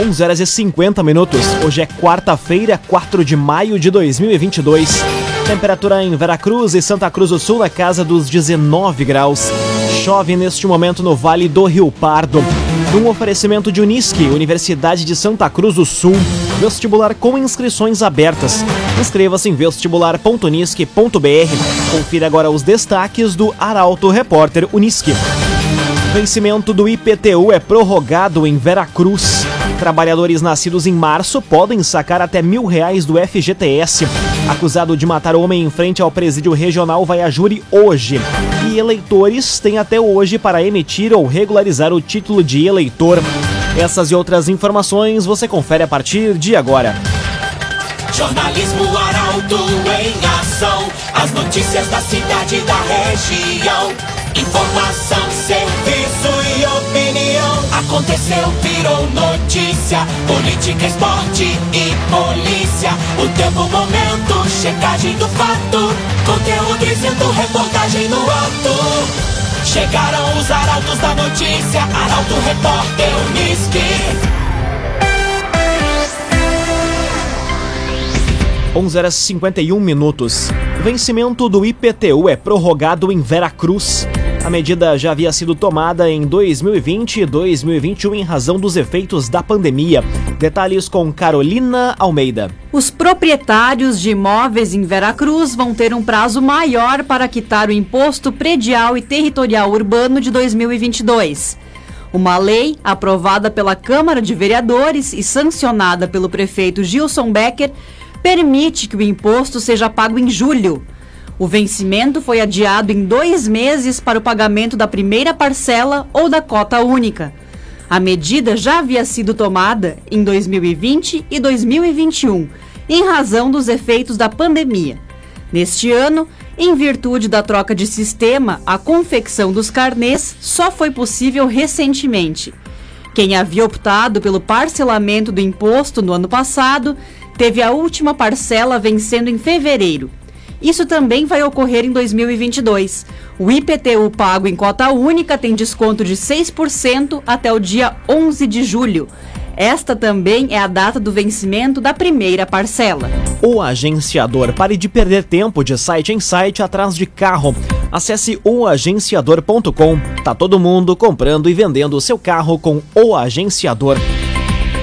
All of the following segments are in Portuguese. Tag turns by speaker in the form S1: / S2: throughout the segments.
S1: 11 horas e 50 minutos. Hoje é quarta-feira, 4 de maio de 2022. Temperatura em Veracruz e Santa Cruz do Sul na casa dos 19 graus. Chove neste momento no Vale do Rio Pardo. Num oferecimento de Unisque, Universidade de Santa Cruz do Sul. Vestibular com inscrições abertas. Inscreva-se em vestibular.unisque.br. Confira agora os destaques do Arauto Repórter Unisque. Vencimento do IPTU é prorrogado em Veracruz. Trabalhadores nascidos em março podem sacar até mil reais do FGTS. Acusado de matar homem em frente ao presídio regional vai a júri hoje. E eleitores têm até hoje para emitir ou regularizar o título de eleitor. Essas e outras informações você confere a partir de agora.
S2: Jornalismo Arauto em ação. As notícias da cidade e da região. Informação, serviço. Aconteceu, virou notícia. Política, esporte e polícia. O tempo, momento, checagem do fato. Conteúdo dizendo, reportagem no ato. Chegaram os arautos da notícia. Arauto, repórter, Unisque.
S1: 11 horas 51 minutos. Vencimento do IPTU é prorrogado em Veracruz. A medida já havia sido tomada em 2020 e 2021 em razão dos efeitos da pandemia. Detalhes com Carolina Almeida.
S3: Os proprietários de imóveis em Veracruz vão ter um prazo maior para quitar o imposto predial e territorial urbano de 2022. Uma lei aprovada pela Câmara de Vereadores e sancionada pelo prefeito Gilson Becker permite que o imposto seja pago em julho. O vencimento foi adiado em dois meses para o pagamento da primeira parcela ou da cota única. A medida já havia sido tomada em 2020 e 2021, em razão dos efeitos da pandemia. Neste ano, em virtude da troca de sistema, a confecção dos carnês só foi possível recentemente. Quem havia optado pelo parcelamento do imposto no ano passado teve a última parcela vencendo em fevereiro. Isso também vai ocorrer em 2022. O IPTU pago em cota única tem desconto de 6% até o dia 11 de julho. Esta também é a data do vencimento da primeira parcela.
S1: O agenciador. Pare de perder tempo de site em site atrás de carro. Acesse oagenciador.com. Tá todo mundo comprando e vendendo o seu carro com o agenciador.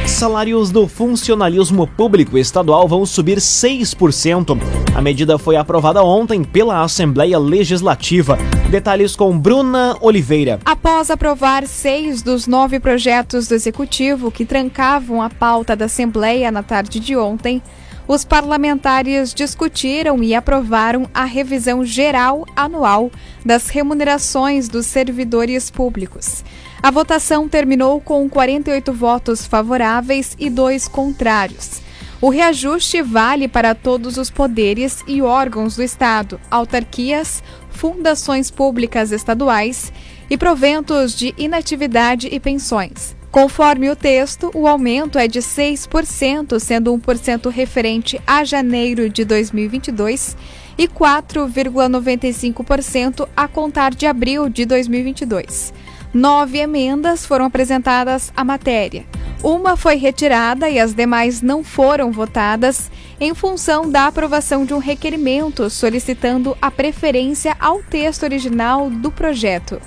S1: Salários do funcionalismo público estadual vão subir 6%. A medida foi aprovada ontem pela Assembleia Legislativa. Detalhes com Bruna Oliveira.
S4: Após aprovar seis dos nove projetos do Executivo que trancavam a pauta da Assembleia na tarde de ontem, os parlamentares discutiram e aprovaram a revisão geral anual das remunerações dos servidores públicos. A votação terminou com 48 votos favoráveis e dois contrários. O reajuste vale para todos os poderes e órgãos do Estado, autarquias, fundações públicas estaduais e proventos de inatividade e pensões. Conforme o texto, o aumento é de 6%, sendo 1% referente a janeiro de 2022 e 4,95% a contar de abril de 2022. Nove emendas foram apresentadas à matéria. Uma foi retirada e as demais não foram votadas em função da aprovação de um requerimento solicitando a preferência ao texto original do projeto.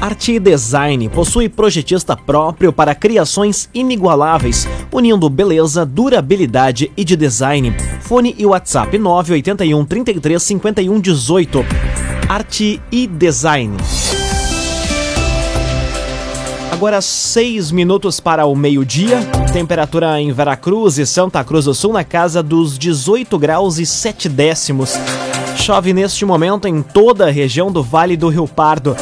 S1: Arte e Design possui projetista próprio para criações inigualáveis, unindo beleza, durabilidade e de design. Fone e WhatsApp 981 33 51 18. Arte e Design. Agora seis minutos para o meio-dia. Temperatura em Veracruz e Santa Cruz do Sul na casa dos 18 graus e 7 décimos. Chove neste momento em toda a região do Vale do Rio Pardo.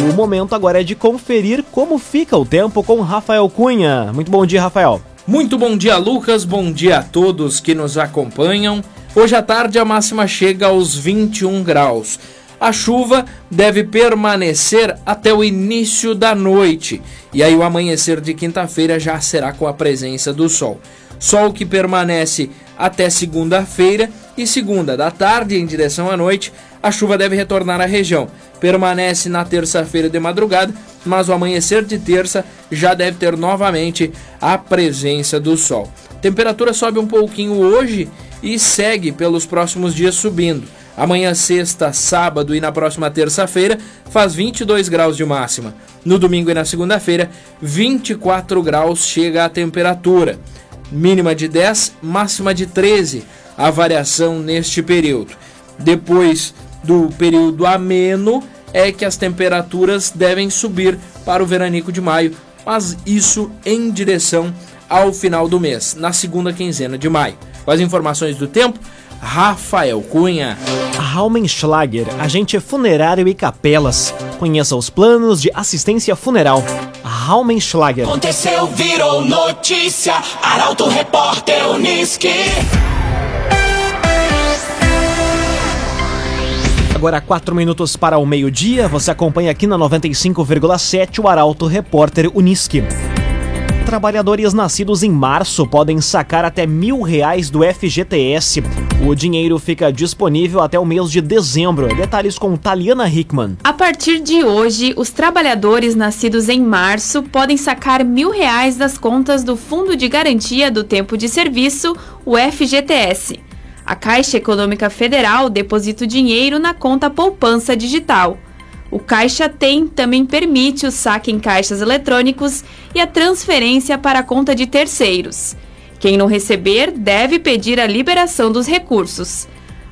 S1: O momento agora é de conferir como fica o tempo com Rafael Cunha. Muito bom dia, Rafael.
S5: Muito bom dia, Lucas. Bom dia a todos que nos acompanham. Hoje à tarde a máxima chega aos 21 graus. A chuva deve permanecer até o início da noite. E aí o amanhecer de quinta-feira já será com a presença do sol. Sol que permanece até segunda-feira e segunda da tarde em direção à noite, a chuva deve retornar à região. Permanece na terça-feira de madrugada, mas o amanhecer de terça já deve ter novamente a presença do sol. Temperatura sobe um pouquinho hoje e segue pelos próximos dias subindo. Amanhã, sexta, sábado e na próxima terça-feira faz 22 graus de máxima. No domingo e na segunda-feira, 24 graus chega a temperatura. Mínima de 10, máxima de 13 a variação neste período. Depois do período ameno, é que as temperaturas devem subir para o veranico de maio, mas isso em direção ao final do mês, na segunda quinzena de maio. Com as informações do tempo, Rafael Cunha.
S1: Raumenschlager, agente funerário e capelas. Conheça os planos de assistência funeral. Raumenschlager.
S2: Aconteceu, virou notícia. Arauto Repórter Uniski.
S1: Agora, quatro minutos para o meio-dia, você acompanha aqui na 95,7 o Arauto Repórter Uniski. Trabalhadores nascidos em março podem sacar até mil reais do FGTS. O dinheiro fica disponível até o mês de dezembro. Detalhes com Taliana Hickman.
S6: A partir de hoje, os trabalhadores nascidos em março podem sacar mil reais das contas do Fundo de Garantia do Tempo de Serviço, o FGTS. A Caixa Econômica Federal deposita o dinheiro na conta poupança digital. O Caixa Tem também permite o saque em caixas eletrônicos e a transferência para a conta de terceiros. Quem não receber deve pedir a liberação dos recursos.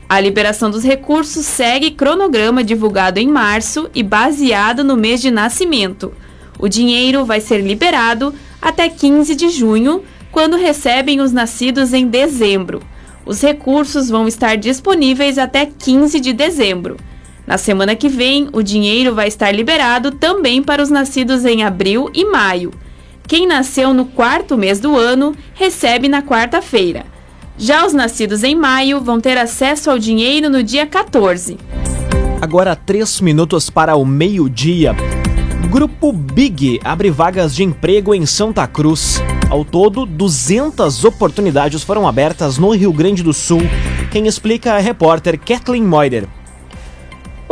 S6: A liberação dos recursos segue cronograma divulgado em março e baseado no mês de nascimento. O dinheiro vai ser liberado até 15 de junho, quando recebem os nascidos em dezembro. Os recursos vão estar disponíveis até 15 de dezembro. Na semana que vem, o dinheiro vai estar liberado também para os nascidos em abril e maio. Quem nasceu no quarto mês do ano recebe na quarta-feira. Já os nascidos em maio vão ter acesso ao dinheiro no dia 14.
S1: Agora, três minutos para o meio-dia. Grupo Big abre vagas de emprego em Santa Cruz. Ao todo, 200 oportunidades foram abertas no Rio Grande do Sul. Quem explica é a repórter Kathleen Moider.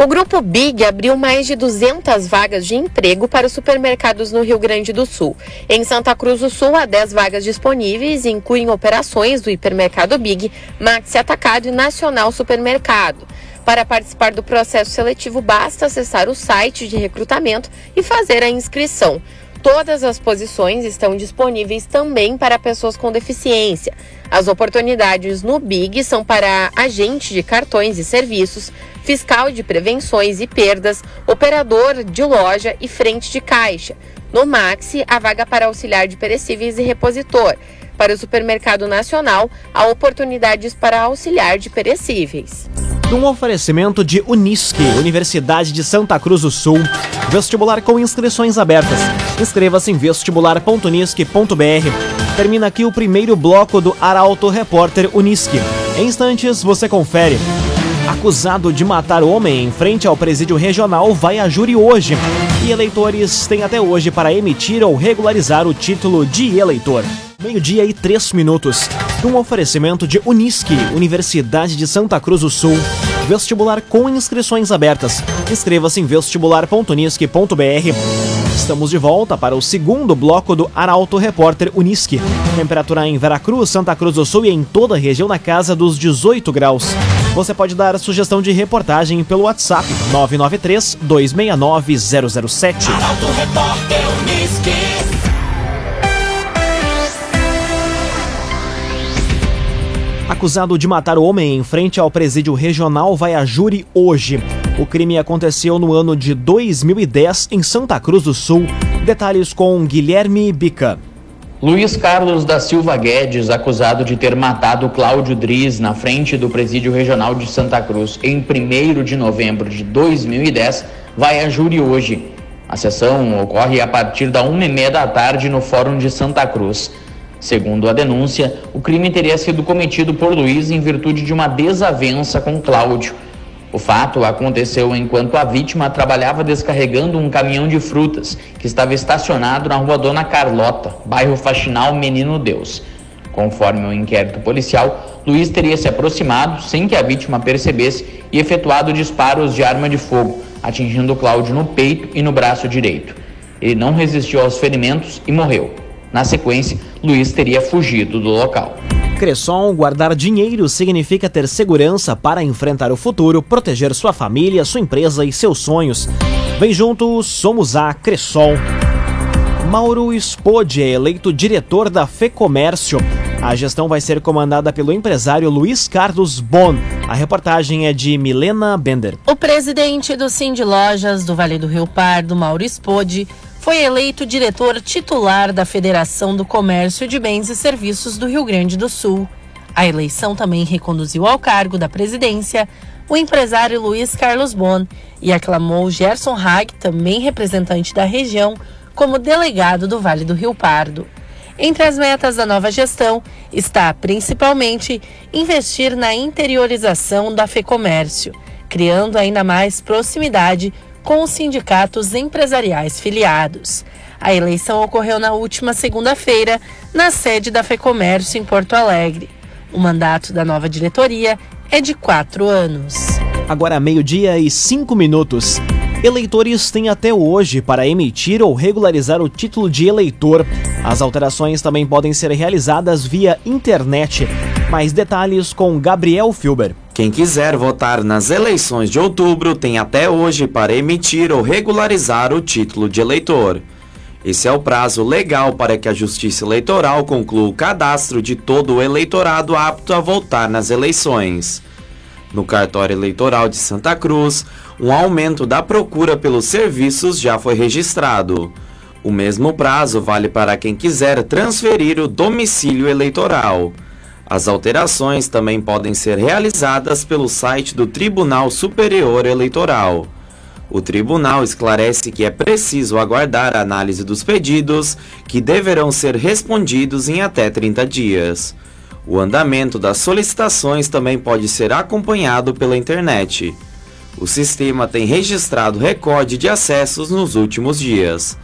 S7: O Grupo Big abriu mais de 200 vagas de emprego para os supermercados no Rio Grande do Sul. Em Santa Cruz do Sul, há 10 vagas disponíveis e incluem operações do hipermercado Big, Maxi Atacado e Nacional Supermercado. Para participar do processo seletivo, basta acessar o site de recrutamento e fazer a inscrição. Todas as posições estão disponíveis também para pessoas com deficiência. As oportunidades no BIG são para agente de cartões e serviços, fiscal de prevenções e perdas, operador de loja e frente de caixa. No Maxi, a vaga para auxiliar de perecíveis e repositor. Para o supermercado nacional, há oportunidades para auxiliar de perecíveis.
S1: Num oferecimento de Unisque, Universidade de Santa Cruz do Sul, vestibular com inscrições abertas. Inscreva-se em vestibular.unisque.br. Termina aqui o primeiro bloco do Arauto Repórter Unisque. Em instantes, você confere. Acusado de matar homem em frente ao presídio regional vai a júri hoje. E eleitores têm até hoje para emitir ou regularizar o título de eleitor. Meio-dia e três minutos. Um oferecimento de Unisque, Universidade de Santa Cruz do Sul. Vestibular com inscrições abertas. Inscreva-se em vestibular.unisque.br. Estamos de volta para o segundo bloco do Arauto Repórter Unisque. Temperatura em Veracruz, Santa Cruz do Sul e em toda a região na casa dos 18 graus. Você pode dar sugestão de reportagem pelo WhatsApp 993 269 007.
S2: Arauto Repórter
S1: Acusado de matar o homem em frente ao presídio regional vai a júri hoje. O crime aconteceu no ano de 2010 em Santa Cruz do Sul. Detalhes com Guilherme Bica.
S8: Luiz Carlos da Silva Guedes, acusado de ter matado Cláudio Driz na frente do Presídio Regional de Santa Cruz em 1 de novembro de 2010, vai a júri hoje. A sessão ocorre a partir da uma e meia da tarde no Fórum de Santa Cruz. Segundo a denúncia, o crime teria sido cometido por Luiz em virtude de uma desavença com Cláudio. O fato aconteceu enquanto a vítima trabalhava descarregando um caminhão de frutas que estava estacionado na rua Dona Carlota, bairro Faxinal Menino Deus. Conforme o um inquérito policial, Luiz teria se aproximado sem que a vítima percebesse e efetuado disparos de arma de fogo, atingindo Cláudio no peito e no braço direito. Ele não resistiu aos ferimentos e morreu. Na sequência, Luiz teria fugido do local.
S1: Cresson, guardar dinheiro significa ter segurança para enfrentar o futuro, proteger sua família, sua empresa e seus sonhos. Vem junto, somos a Cresson. Mauro Spode é eleito diretor da FEComércio. A gestão vai ser comandada pelo empresário Luiz Carlos Bon. A reportagem é de Milena Bender.
S9: O presidente do Cindy Lojas do Vale do Rio Pardo, Mauro Spode, foi eleito diretor titular da Federação do Comércio de Bens e Serviços do Rio Grande do Sul. A eleição também reconduziu ao cargo da presidência o empresário Luiz Carlos Bon e aclamou Gerson Hag, também representante da região, como delegado do Vale do Rio Pardo. Entre as metas da nova gestão está, principalmente, investir na interiorização da FEComércio, criando ainda mais proximidade com os sindicatos empresariais filiados. A eleição ocorreu na última segunda-feira, na sede da FEComércio em Porto Alegre. O mandato da nova diretoria é de quatro anos.
S1: Agora meio-dia e cinco minutos. Eleitores têm até hoje para emitir ou regularizar o título de eleitor. As alterações também podem ser realizadas via internet. Mais detalhes com Gabriel Filber.
S10: Quem quiser votar nas eleições de outubro tem até hoje para emitir ou regularizar o título de eleitor. Esse é o prazo legal para que a Justiça Eleitoral conclua o cadastro de todo o eleitorado apto a votar nas eleições. No cartório eleitoral de Santa Cruz, um aumento da procura pelos serviços já foi registrado. O mesmo prazo vale para quem quiser transferir o domicílio eleitoral. As alterações também podem ser realizadas pelo site do Tribunal Superior Eleitoral. O tribunal esclarece que é preciso aguardar a análise dos pedidos, que deverão ser respondidos em até 30 dias. O andamento das solicitações também pode ser acompanhado pela internet. O sistema tem registrado recorde de acessos nos últimos dias.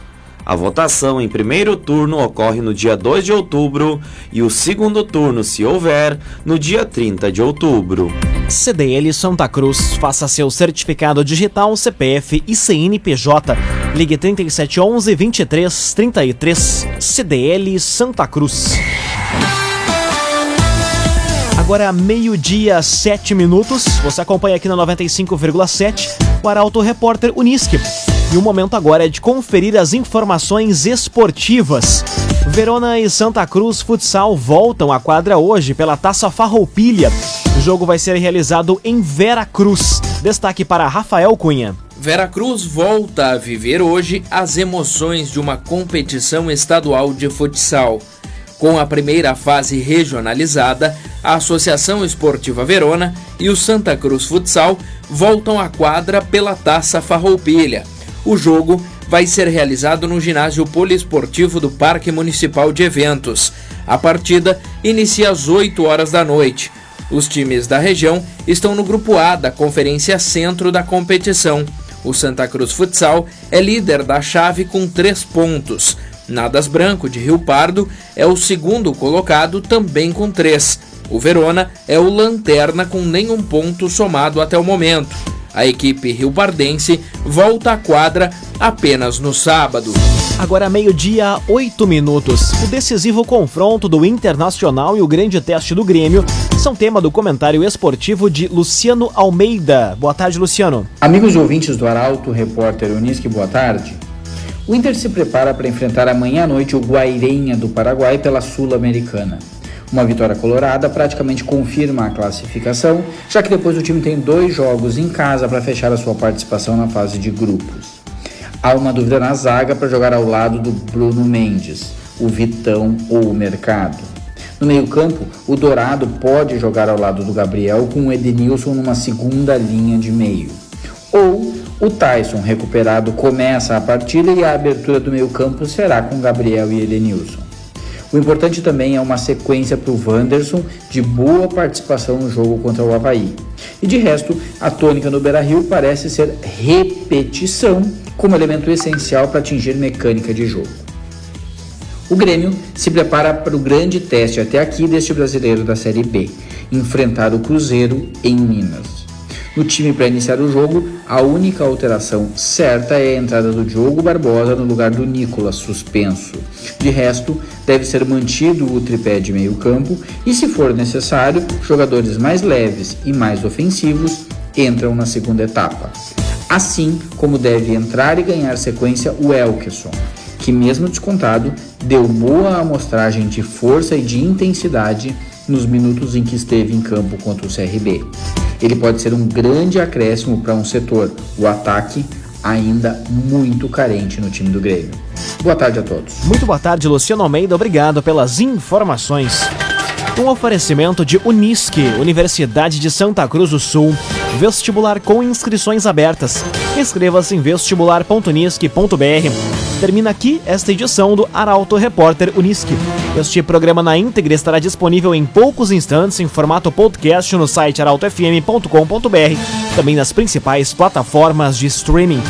S10: A votação em primeiro turno ocorre no dia 2 de outubro e o segundo turno, se houver, no dia 30 de outubro.
S1: CDL Santa Cruz. Faça seu certificado digital CPF e CNPJ. Ligue 3711 2333. CDL Santa Cruz. Agora meio-dia, sete minutos. Você acompanha aqui na 95,7 o Arauto Repórter Unisque. E o momento agora é de conferir as informações esportivas. Verona e Santa Cruz Futsal voltam à quadra hoje pela Taça Farroupilha. O jogo vai ser realizado em Vera Cruz. Destaque para Rafael Cunha.
S5: Vera Cruz volta a viver hoje as emoções de uma competição estadual de futsal. Com a primeira fase regionalizada, a Associação Esportiva Verona e o Santa Cruz Futsal voltam à quadra pela Taça Farroupilha. O jogo vai ser realizado no ginásio poliesportivo do Parque Municipal de Eventos. A partida inicia às 8 horas da noite. Os times da região estão no grupo A da Conferência Centro da competição. O Santa Cruz Futsal é líder da chave com três pontos. Nadas Branco, de Rio Pardo, é o segundo colocado, também com três. O Verona é o lanterna com nenhum ponto somado até o momento. A equipe rio-pardense volta à quadra apenas no sábado.
S1: Agora meio-dia, oito minutos. O decisivo confronto do Internacional e o grande teste do Grêmio são tema do comentário esportivo de Luciano Almeida. Boa tarde, Luciano.
S11: Amigos ouvintes do Arauto, repórter Unisque, boa tarde. O Inter se prepara para enfrentar amanhã à noite o Guairenha do Paraguai pela Sul-Americana. Uma vitória colorada praticamente confirma a classificação, já que depois o time tem dois jogos em casa para fechar a sua participação na fase de grupos. Há uma dúvida na zaga para jogar ao lado do Bruno Mendes, o Vitão ou o Mercado. No meio-campo, o Dourado pode jogar ao lado do Gabriel com o Edenilson numa segunda linha de meio. Ou o Tyson, recuperado, começa a partida e a abertura do meio-campo será com Gabriel e Edenilson. O importante também é uma sequência para o Wanderson de boa participação no jogo contra o Havaí. E de resto, a tônica no Beira Rio parece ser repetição como elemento essencial para atingir mecânica de jogo. O Grêmio se prepara para o grande teste até aqui deste brasileiro da Série B, enfrentar o Cruzeiro em Minas. No time para iniciar o jogo, a única alteração certa é a entrada do Diogo Barbosa no lugar do Nicolas, suspenso. De resto, deve ser mantido o tripé de meio campo e, se for necessário, jogadores mais leves e mais ofensivos entram na segunda etapa. Assim como deve entrar e ganhar sequência o Elkeson, que mesmo descontado, deu boa amostragem de força e de intensidade nos minutos em que esteve em campo contra o CRB ele pode ser um grande acréscimo para um setor, o ataque, ainda muito carente no time do Grêmio. Boa tarde a todos.
S1: Muito boa tarde, Luciano Almeida. Obrigado pelas informações. Um oferecimento de Unisque, Universidade de Santa Cruz do Sul. Vestibular com inscrições abertas. Inscreva-se em vestibular.unisque.br. Termina aqui esta edição do Arauto Repórter Unisque. Este programa na íntegra estará disponível em poucos instantes em formato podcast no site arautofm.com.br, também nas principais plataformas de streaming.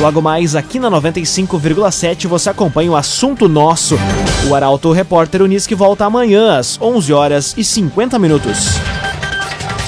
S1: Logo mais aqui na 95,7 você acompanha o assunto nosso. O Arauto Repórter Unisque volta amanhã às 11 horas e 50 minutos.